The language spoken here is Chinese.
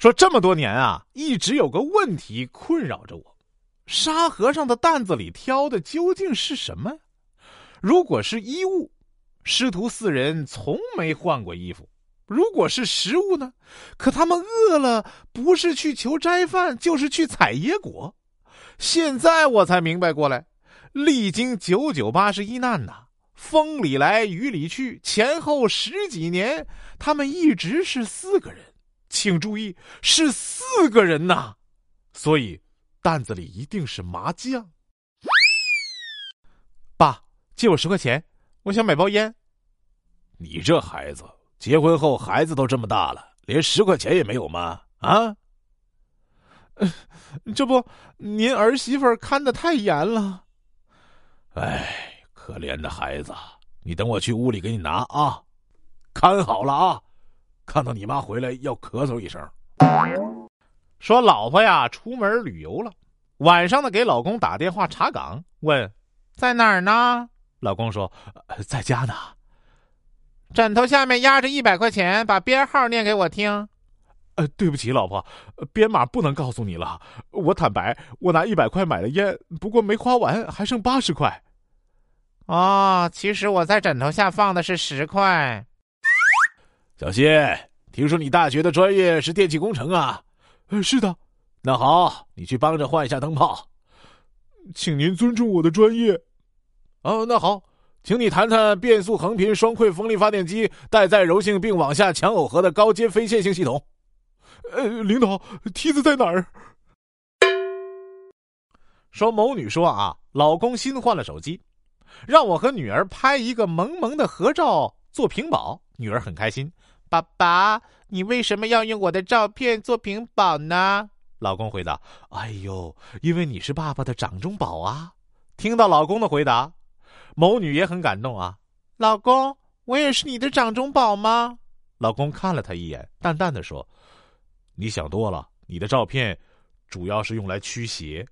说这么多年啊，一直有个问题困扰着我：沙和尚的担子里挑的究竟是什么？如果是衣物，师徒四人从没换过衣服；如果是食物呢？可他们饿了，不是去求斋饭，就是去采野果。现在我才明白过来，历经九九八十一难呐，风里来雨里去，前后十几年，他们一直是四个人。请注意，是四个人呐，所以担子里一定是麻将。爸。借我十块钱，我想买包烟。你这孩子，结婚后孩子都这么大了，连十块钱也没有吗？啊？这不，您儿媳妇看的太严了。哎，可怜的孩子，你等我去屋里给你拿啊，看好了啊，看到你妈回来要咳嗽一声。说老婆呀，出门旅游了，晚上呢给老公打电话查岗，问在哪儿呢？老公说：“在家呢。”枕头下面压着一百块钱，把编号念给我听。呃，对不起，老婆，编码不能告诉你了。我坦白，我拿一百块买了烟，不过没花完，还剩八十块。哦，其实我在枕头下放的是十块。小新，听说你大学的专业是电气工程啊？呃，是的。那好，你去帮着换一下灯泡。请您尊重我的专业。哦，那好，请你谈谈变速横频双馈风力发电机带载柔性并网下强耦合的高阶非线性系统。呃，领导，梯子在哪儿？说某女说啊，老公新换了手机，让我和女儿拍一个萌萌的合照做屏保。女儿很开心。爸爸，你为什么要用我的照片做屏保呢？老公回答：哎呦，因为你是爸爸的掌中宝啊。听到老公的回答。某女也很感动啊，老公，我也是你的掌中宝吗？老公看了她一眼，淡淡的说：“你想多了，你的照片主要是用来驱邪。”